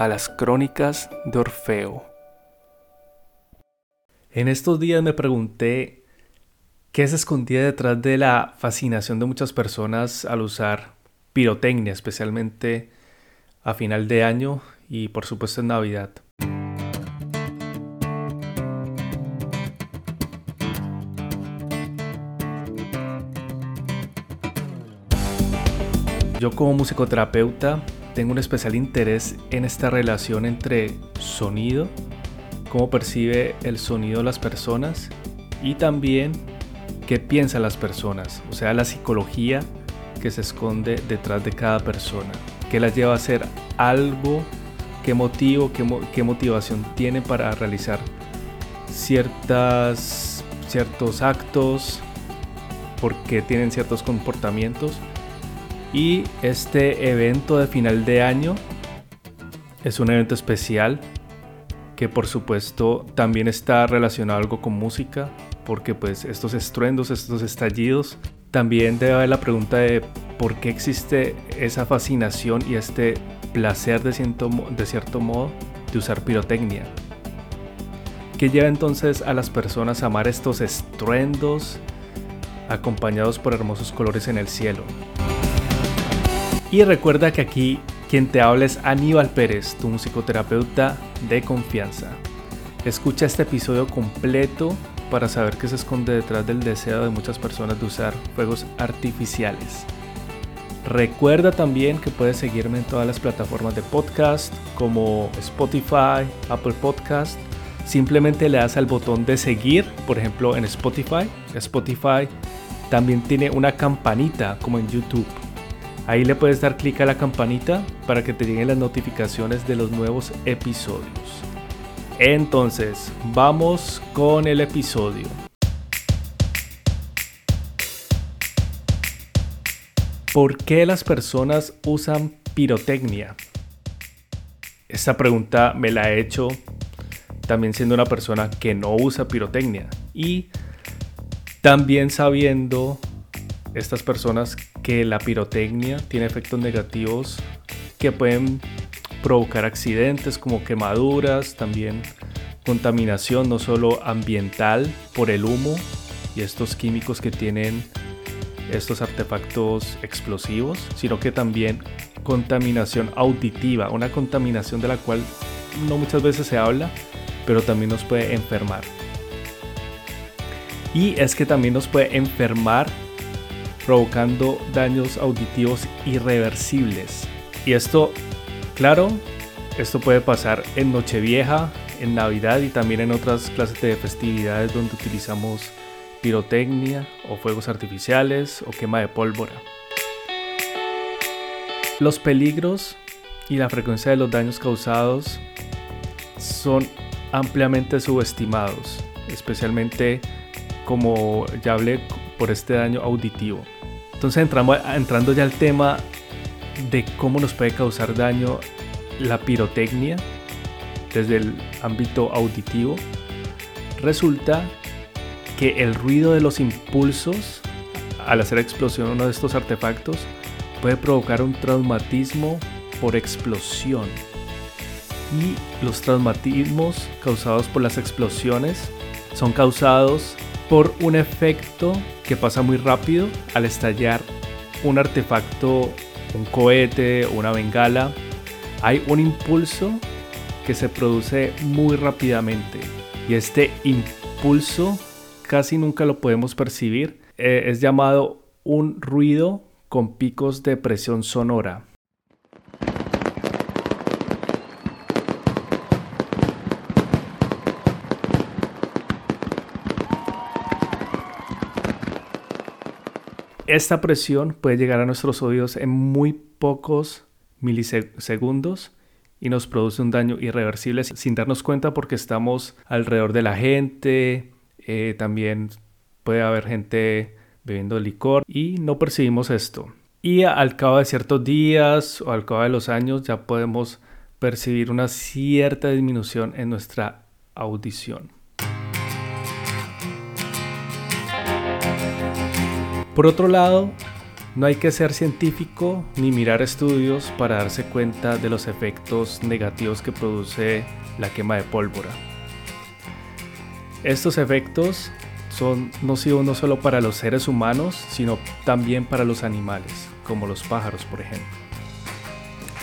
a las crónicas de Orfeo. En estos días me pregunté qué se escondía detrás de la fascinación de muchas personas al usar pirotecnia, especialmente a final de año y por supuesto en Navidad. Yo como musicoterapeuta tengo un especial interés en esta relación entre sonido, cómo percibe el sonido las personas y también qué piensan las personas, o sea, la psicología que se esconde detrás de cada persona, qué las lleva a hacer algo, qué motivo, qué, motivación tiene para realizar ciertas, ciertos actos, por qué tienen ciertos comportamientos y este evento de final de año es un evento especial que por supuesto también está relacionado algo con música, porque pues estos estruendos, estos estallidos, también debe haber la pregunta de por qué existe esa fascinación y este placer de cierto, de cierto modo de usar pirotecnia. ¿Qué lleva entonces a las personas a amar estos estruendos acompañados por hermosos colores en el cielo? Y recuerda que aquí quien te habla es Aníbal Pérez, tu musicoterapeuta de confianza. Escucha este episodio completo para saber qué se esconde detrás del deseo de muchas personas de usar fuegos artificiales. Recuerda también que puedes seguirme en todas las plataformas de podcast como Spotify, Apple Podcast. Simplemente le das al botón de seguir, por ejemplo en Spotify. Spotify también tiene una campanita como en YouTube Ahí le puedes dar clic a la campanita para que te lleguen las notificaciones de los nuevos episodios. Entonces, vamos con el episodio. ¿Por qué las personas usan pirotecnia? Esta pregunta me la he hecho también siendo una persona que no usa pirotecnia y también sabiendo estas personas que la pirotecnia tiene efectos negativos que pueden provocar accidentes como quemaduras, también contaminación no solo ambiental por el humo y estos químicos que tienen estos artefactos explosivos, sino que también contaminación auditiva, una contaminación de la cual no muchas veces se habla, pero también nos puede enfermar. Y es que también nos puede enfermar provocando daños auditivos irreversibles. Y esto, claro, esto puede pasar en Nochevieja, en Navidad y también en otras clases de festividades donde utilizamos pirotecnia o fuegos artificiales o quema de pólvora. Los peligros y la frecuencia de los daños causados son ampliamente subestimados, especialmente como ya hablé por este daño auditivo. Entonces entramos, entrando ya al tema de cómo nos puede causar daño la pirotecnia desde el ámbito auditivo, resulta que el ruido de los impulsos al hacer explosión uno de estos artefactos puede provocar un traumatismo por explosión. Y los traumatismos causados por las explosiones son causados por un efecto que pasa muy rápido al estallar un artefacto, un cohete una bengala. Hay un impulso que se produce muy rápidamente y este impulso casi nunca lo podemos percibir. Eh, es llamado un ruido con picos de presión sonora. Esta presión puede llegar a nuestros oídos en muy pocos milisegundos y nos produce un daño irreversible sin darnos cuenta porque estamos alrededor de la gente, eh, también puede haber gente bebiendo licor y no percibimos esto. Y al cabo de ciertos días o al cabo de los años ya podemos percibir una cierta disminución en nuestra audición. Por otro lado, no hay que ser científico ni mirar estudios para darse cuenta de los efectos negativos que produce la quema de pólvora. Estos efectos son nocivos no solo para los seres humanos, sino también para los animales, como los pájaros, por ejemplo.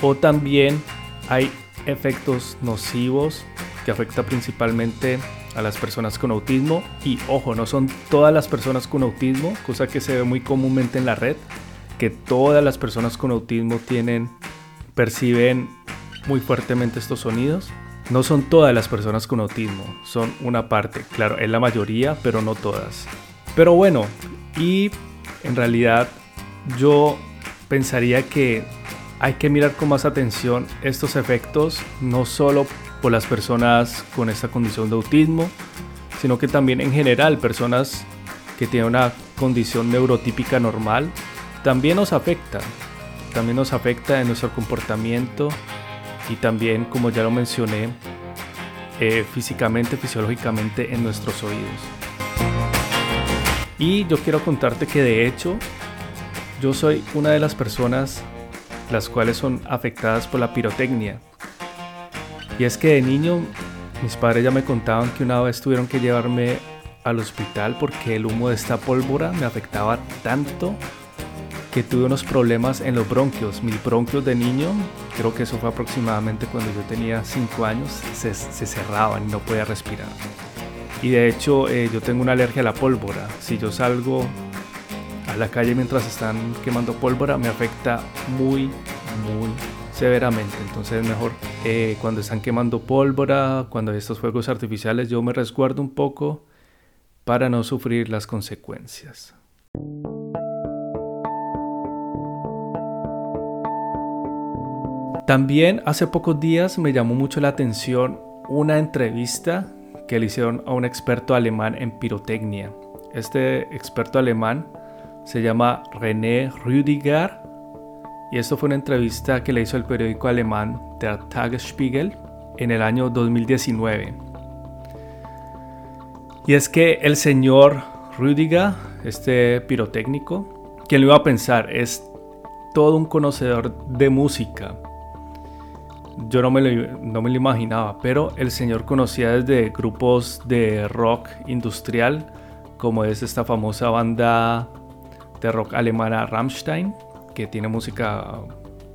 O también hay efectos nocivos que afectan principalmente a las personas con autismo y ojo, no son todas las personas con autismo, cosa que se ve muy comúnmente en la red, que todas las personas con autismo tienen perciben muy fuertemente estos sonidos. No son todas las personas con autismo, son una parte, claro, es la mayoría, pero no todas. Pero bueno, y en realidad yo pensaría que hay que mirar con más atención estos efectos, no solo por las personas con esta condición de autismo, sino que también en general personas que tienen una condición neurotípica normal, también nos afecta, también nos afecta en nuestro comportamiento y también, como ya lo mencioné, eh, físicamente, fisiológicamente en nuestros oídos. Y yo quiero contarte que de hecho yo soy una de las personas las cuales son afectadas por la pirotecnia. Y es que de niño mis padres ya me contaban que una vez tuvieron que llevarme al hospital porque el humo de esta pólvora me afectaba tanto que tuve unos problemas en los bronquios. Mis bronquios de niño, creo que eso fue aproximadamente cuando yo tenía 5 años, se, cerraban y no podía respirar. Y de hecho eh, yo tengo una alergia a la pólvora. Si yo salgo a la calle mientras están quemando pólvora me afecta muy, muy severamente. Entonces es mejor eh, cuando están quemando pólvora, cuando hay estos fuegos artificiales, yo me resguardo un poco para no sufrir las consecuencias. También hace pocos días me llamó mucho la atención una entrevista que le hicieron a un experto alemán en pirotecnia. Este experto alemán se llama René Rüdiger y esto fue una entrevista que le hizo el periódico alemán Der Tagesspiegel en el año 2019. Y es que el señor Rüdiger, este pirotécnico, quien lo iba a pensar, es todo un conocedor de música. Yo no me, lo, no me lo imaginaba, pero el señor conocía desde grupos de rock industrial, como es esta famosa banda de rock alemana Rammstein, que tiene música,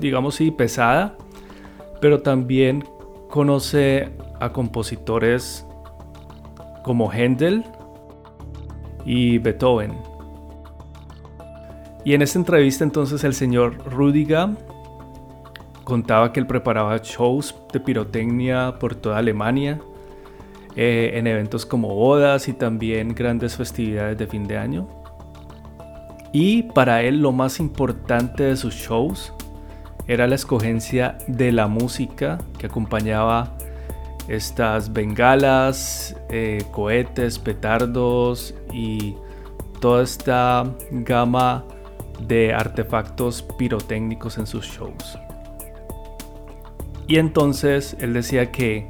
digamos sí, pesada, pero también conoce a compositores como Händel y Beethoven. Y en esta entrevista entonces el señor Rudiger contaba que él preparaba shows de pirotecnia por toda Alemania, eh, en eventos como bodas y también grandes festividades de fin de año. Y para él lo más importante de sus shows era la escogencia de la música que acompañaba estas bengalas, eh, cohetes, petardos y toda esta gama de artefactos pirotécnicos en sus shows. Y entonces él decía que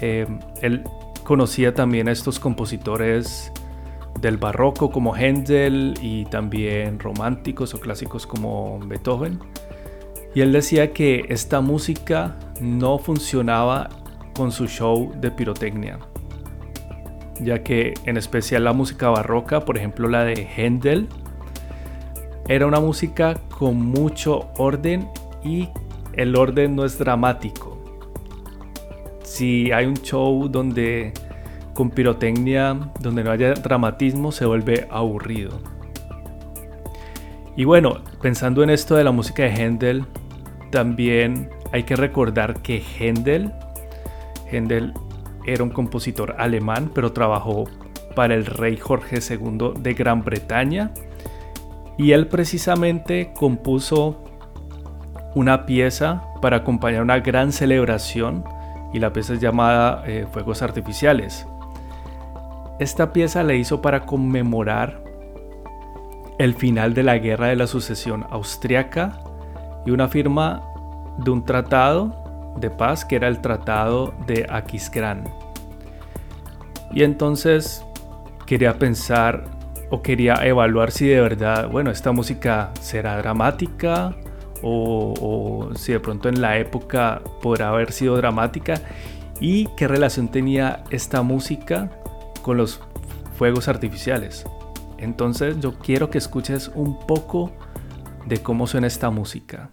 eh, él conocía también a estos compositores del barroco como Händel y también románticos o clásicos como Beethoven. Y él decía que esta música no funcionaba con su show de pirotecnia, ya que en especial la música barroca, por ejemplo la de Händel, era una música con mucho orden y el orden no es dramático. Si hay un show donde con pirotecnia, donde no haya dramatismo, se vuelve aburrido. Y bueno, pensando en esto de la música de Händel, también hay que recordar que Händel, era un compositor alemán, pero trabajó para el rey Jorge II de Gran Bretaña. Y él precisamente compuso una pieza para acompañar una gran celebración y la pieza es llamada eh, Fuegos Artificiales. Esta pieza la hizo para conmemorar el final de la Guerra de la Sucesión Austriaca y una firma de un tratado de paz que era el Tratado de Aquisgrán. Y entonces quería pensar o quería evaluar si de verdad, bueno, esta música será dramática o, o si de pronto en la época podrá haber sido dramática y qué relación tenía esta música con los fuegos artificiales. Entonces yo quiero que escuches un poco de cómo suena esta música.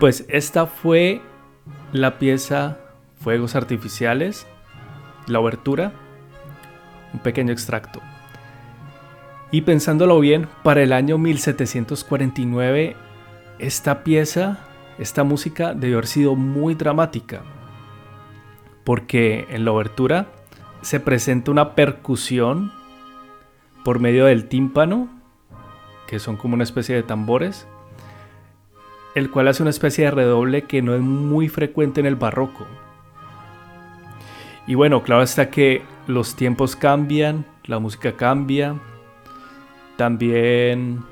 Pues esta fue la pieza Fuegos Artificiales, la obertura, un pequeño extracto. Y pensándolo bien, para el año 1749, esta pieza, esta música debió haber sido muy dramática, porque en la obertura se presenta una percusión por medio del tímpano, que son como una especie de tambores, el cual hace una especie de redoble que no es muy frecuente en el barroco. Y bueno, claro está que los tiempos cambian, la música cambia, también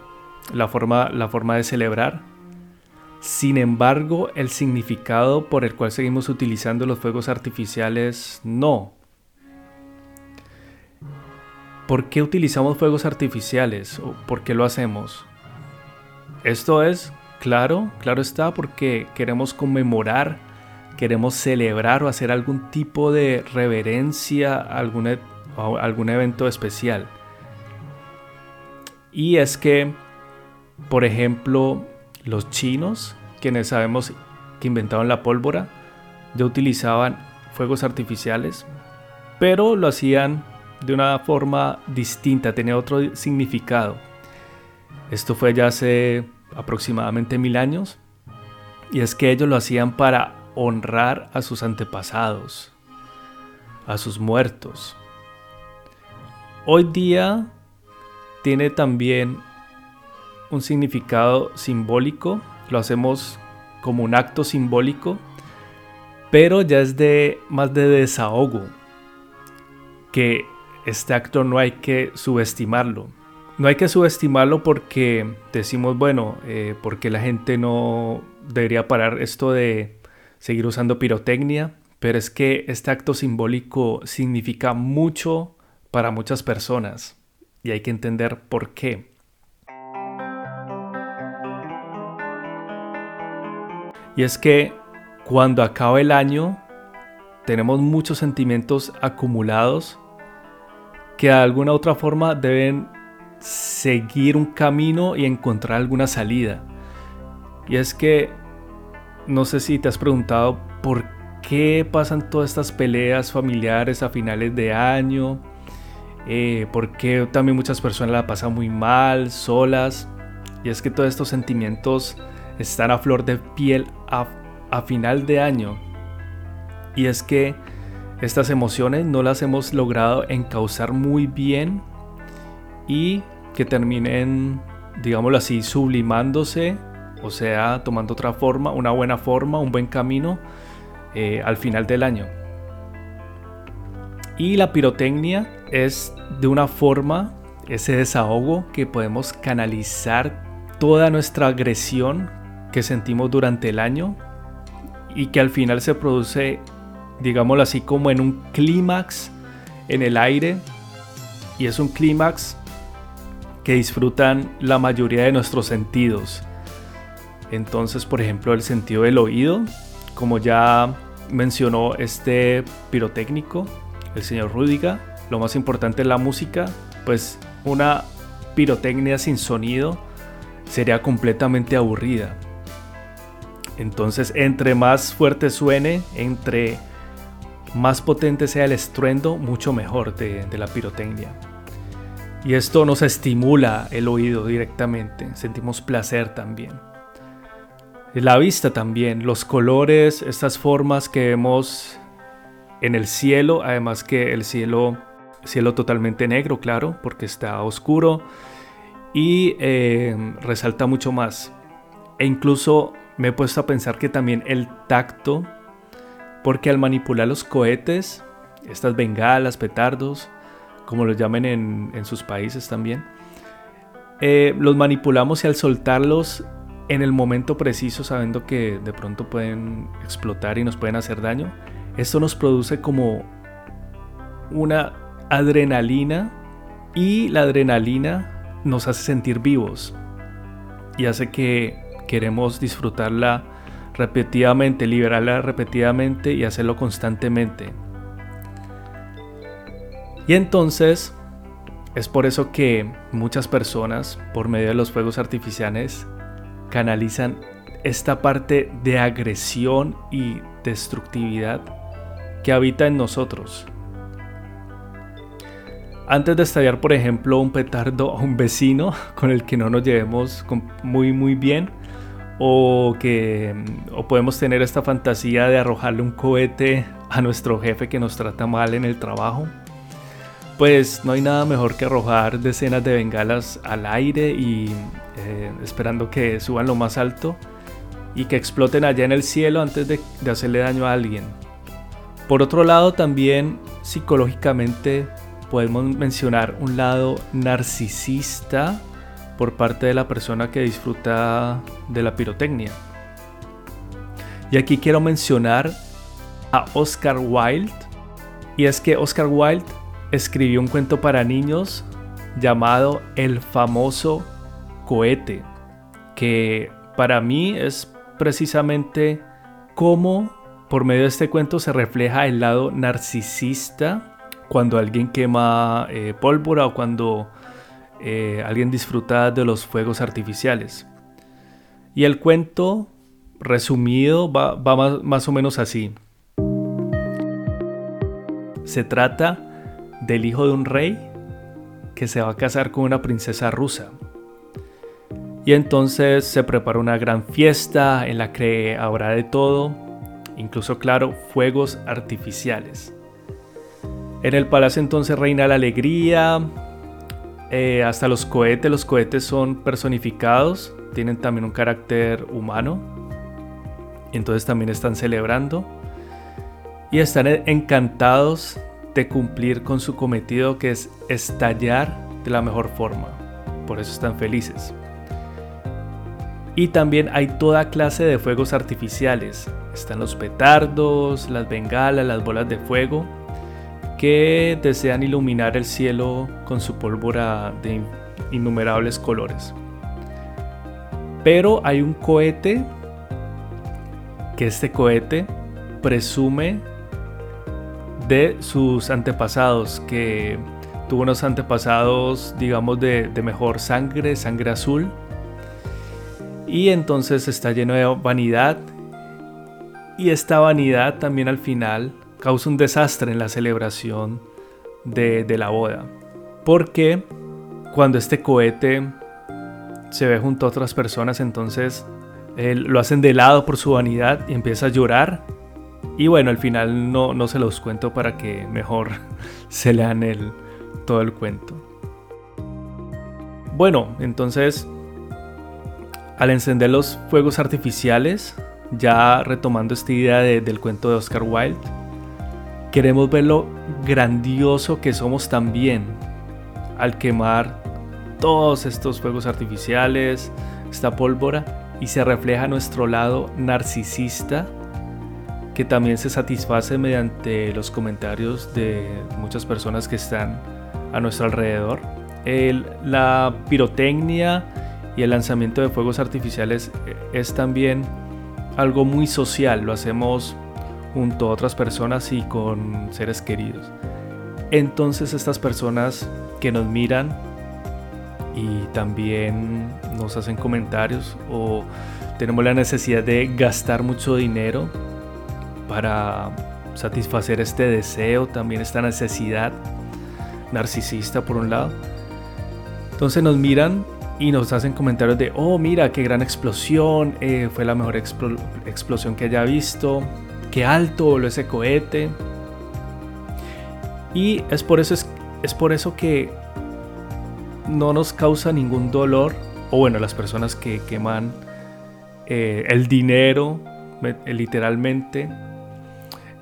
la forma, la forma de celebrar. Sin embargo, el significado por el cual seguimos utilizando los fuegos artificiales no. ¿Por qué utilizamos fuegos artificiales? ¿O ¿Por qué lo hacemos? Esto es Claro, claro está, porque queremos conmemorar, queremos celebrar o hacer algún tipo de reverencia a algún, e, algún evento especial. Y es que, por ejemplo, los chinos, quienes sabemos que inventaron la pólvora, ya utilizaban fuegos artificiales, pero lo hacían de una forma distinta, tenía otro significado. Esto fue ya hace aproximadamente mil años, y es que ellos lo hacían para honrar a sus antepasados, a sus muertos. Hoy día tiene también un significado simbólico, lo hacemos como un acto simbólico, pero ya es de más de desahogo, que este acto no hay que subestimarlo. No hay que subestimarlo porque decimos, bueno, eh, porque la gente no debería parar esto de seguir usando pirotecnia, pero es que este acto simbólico significa mucho para muchas personas y hay que entender por qué. Y es que cuando acaba el año tenemos muchos sentimientos acumulados que de alguna u otra forma deben seguir un camino y encontrar alguna salida. Y es que no sé si te has preguntado por qué pasan todas estas peleas familiares a finales de año, eh, por también muchas personas la pasan muy mal, solas. Y es que todos estos sentimientos están a flor de piel a, a final de año. Y es que estas emociones no las hemos logrado encauzar muy bien y que terminen, digámoslo así, sublimándose, o sea, tomando otra forma, una buena forma, un buen camino eh, al final del año. Y la pirotecnia es de una forma, ese desahogo que podemos canalizar toda nuestra agresión que sentimos durante el año y que al final se produce, digámoslo así, como en un clímax en el aire. Y es un clímax que disfrutan la mayoría de nuestros sentidos. Entonces, por ejemplo, el sentido del oído, como ya mencionó este pirotécnico, el señor Rudiga, lo más importante es la música, pues una pirotecnia sin sonido sería completamente aburrida. Entonces, entre más fuerte suene, entre más potente sea el estruendo, mucho mejor de la pirotecnia. Y esto nos estimula el oído directamente, sentimos placer también. La vista también, los colores, estas formas que vemos en el cielo, además que el cielo, cielo totalmente negro, claro, porque está oscuro y eh, resalta mucho más. E incluso me he puesto a pensar que también el tacto, porque al manipular los cohetes, estas bengalas, petardos, como los llamen en, sus países también, eh, los manipulamos y al soltarlos en el momento preciso, sabiendo que de pronto pueden explotar y nos pueden hacer daño, esto nos produce como una adrenalina y la adrenalina nos hace sentir vivos y hace que queremos disfrutarla repetidamente, liberarla repetidamente y hacerlo constantemente. Y entonces es por eso que muchas personas, por medio de los fuegos artificiales, canalizan esta parte de agresión y destructividad que habita en nosotros. Antes de estallar, por ejemplo, un petardo a un vecino con el que no nos llevemos muy muy bien, o que o podemos tener esta fantasía de arrojarle un cohete a nuestro jefe que nos trata mal en el trabajo, pues no hay nada mejor que arrojar decenas de bengalas al aire y eh, esperando que suban lo más alto y que exploten allá en el cielo antes de, de hacerle daño a alguien. Por otro lado, también psicológicamente podemos mencionar un lado narcisista por parte de la persona que disfruta de la pirotecnia. Y aquí quiero mencionar a Oscar Wilde. Y es que Oscar Wilde escribió un cuento para niños llamado El famoso cohete, que para mí es precisamente cómo por medio de este cuento se refleja el lado narcisista cuando alguien quema eh, pólvora o cuando eh, alguien disfruta de los fuegos artificiales. Y el cuento resumido va, más o menos así. Se trata del hijo de un rey que se va a casar con una princesa rusa. Y entonces se prepara una gran fiesta en la que habrá de todo, incluso claro, fuegos artificiales. En el palacio entonces reina la alegría, eh, hasta los cohetes, los cohetes son personificados, tienen también un carácter humano, entonces también están celebrando y están encantados de cumplir con su cometido que es estallar de la mejor forma. Por eso están felices. Y también hay toda clase de fuegos artificiales. Están los petardos, las bengalas, las bolas de fuego, que desean iluminar el cielo con su pólvora de innumerables colores. Pero hay un cohete que este cohete presume de sus antepasados, que tuvo unos antepasados, digamos, de, mejor sangre, sangre azul. Y entonces está lleno de vanidad. Y esta vanidad también al final causa un desastre en la celebración de, la boda. Porque cuando este cohete se ve junto a otras personas, entonces lo hacen de lado por su vanidad y empieza a llorar y bueno, al final no, no se los cuento para que mejor se lean el, todo el cuento. Bueno, entonces, al encender los fuegos artificiales, ya retomando esta idea del cuento de Oscar Wilde, queremos ver lo grandioso que somos también al quemar todos estos fuegos artificiales, esta pólvora, y se refleja nuestro lado narcisista que también se satisface mediante los comentarios de muchas personas que están a nuestro alrededor. la pirotecnia y el lanzamiento de fuegos artificiales eh, es también algo muy social, lo hacemos junto a otras personas y con seres queridos. Entonces estas personas que nos miran y también nos hacen comentarios o tenemos la necesidad de gastar mucho dinero para satisfacer este deseo, también esta necesidad narcisista por un lado. Entonces nos miran y nos hacen comentarios de, oh, mira, qué gran explosión, eh, fue la mejor explosión que haya visto, qué alto voló ese cohete. Y es por eso, es, es por eso que no nos causa ningún dolor, o bueno, las personas que queman eh, el dinero, literalmente,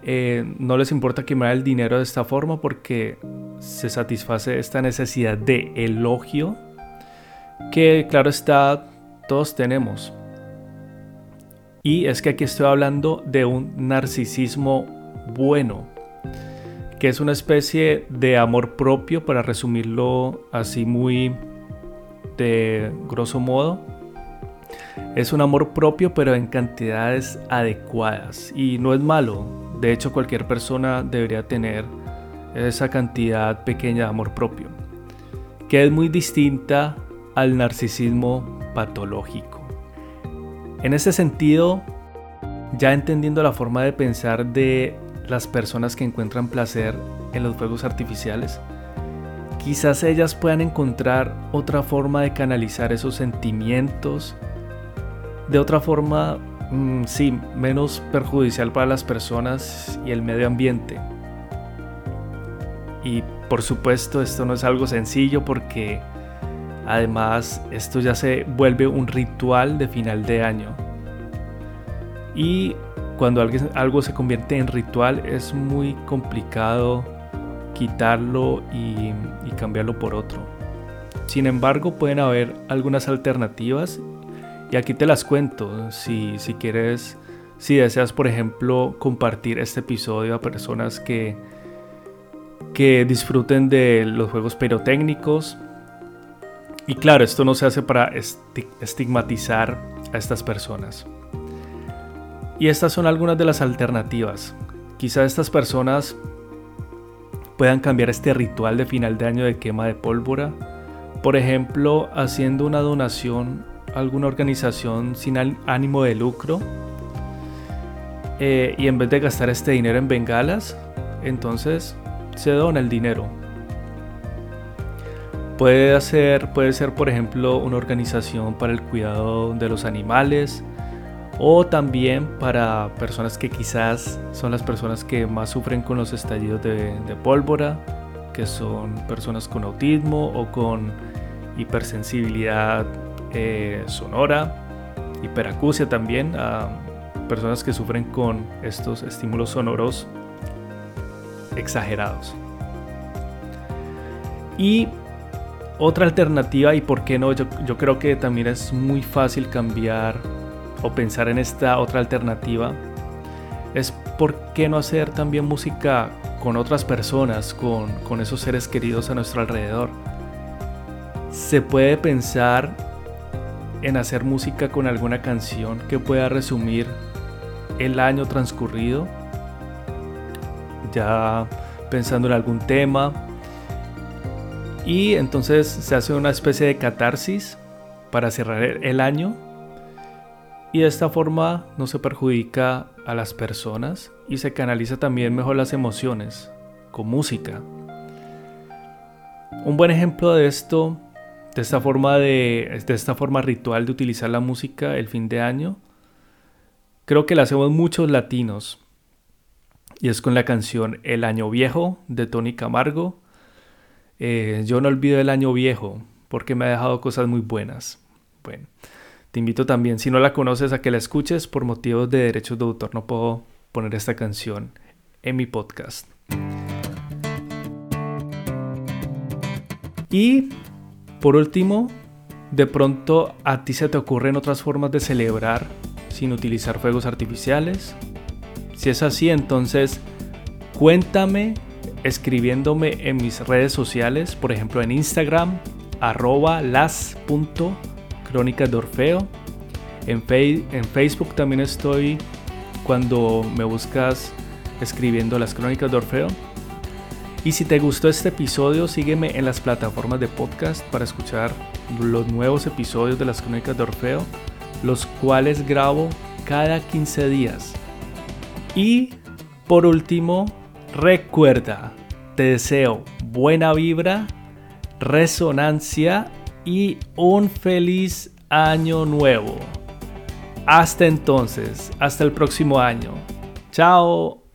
eh, no les importa quemar el dinero de esta forma porque se satisface esta necesidad de elogio que claro está todos tenemos. Y es que aquí estoy hablando de un narcisismo bueno, que es una especie de amor propio, para resumirlo así muy de grosso modo. Es un amor propio pero en cantidades adecuadas y no es malo. De hecho cualquier persona debería tener esa cantidad pequeña de amor propio, que es muy distinta al narcisismo patológico. En ese sentido, ya entendiendo la forma de pensar de las personas que encuentran placer en los fuegos artificiales, quizás ellas puedan encontrar otra forma de canalizar esos sentimientos de otra forma, mm, sí, menos perjudicial para las personas y el medio ambiente. Y por supuesto esto no es algo sencillo porque además esto ya se vuelve un ritual de final de año. Y cuando algo se convierte en ritual es muy complicado quitarlo y, y cambiarlo por otro. Sin embargo, pueden haber algunas alternativas y aquí te las cuento. Si, si quieres, si deseas, por ejemplo, compartir este episodio a personas que, que disfruten de los juegos pirotécnicos. Y claro, esto no se hace para estigmatizar a estas personas. Y estas son algunas de las alternativas. Quizá estas personas puedan cambiar este ritual de final de año de quema de pólvora, por ejemplo, haciendo una donación alguna organización sin ánimo de lucro eh, y en vez de gastar este dinero en bengalas, entonces se dona el dinero. Puede, hacer, puede ser, por ejemplo, una organización para el cuidado de los animales o también para personas que quizás son las personas que más sufren con los estallidos de pólvora, que son personas con autismo o con hipersensibilidad eh, sonora, hiperacusia también a personas que sufren con estos estímulos sonoros exagerados. Y otra alternativa, y por qué no, yo, creo que también es muy fácil cambiar o pensar en esta otra alternativa, es por qué no hacer también música con otras personas, con esos seres queridos a nuestro alrededor. Se puede pensar en hacer música con alguna canción que pueda resumir el año transcurrido, ya pensando en algún tema. Y entonces se hace una especie de catarsis para cerrar el año. Y de esta forma no se perjudica a las personas y se canaliza también mejor las emociones con música. Un buen ejemplo de esto de esta forma de, de esta forma ritual de utilizar la música el fin de año, creo que la hacemos muchos latinos. Y es con la canción El Año Viejo de Tony Camargo. Eh, yo no olvido el año viejo porque me ha dejado cosas muy buenas. Bueno, te invito también, si no la conoces, a que la escuches. Por motivos de derechos de autor no puedo poner esta canción en mi podcast. Y por último, de pronto a ti se te ocurren otras formas de celebrar sin utilizar fuegos artificiales. Si es así, entonces cuéntame escribiéndome en mis redes sociales, por ejemplo en Instagram, arroba las.crónicas de Orfeo. En Facebook también estoy cuando me buscas escribiendo las crónicas de Orfeo. Y si te gustó este episodio, sígueme en las plataformas de podcast para escuchar los nuevos episodios de las Crónicas de Orfeo, los cuales grabo cada 15 días. Y por último, recuerda, te deseo buena vibra, resonancia y un feliz año nuevo. Hasta entonces, hasta el próximo año. Chao.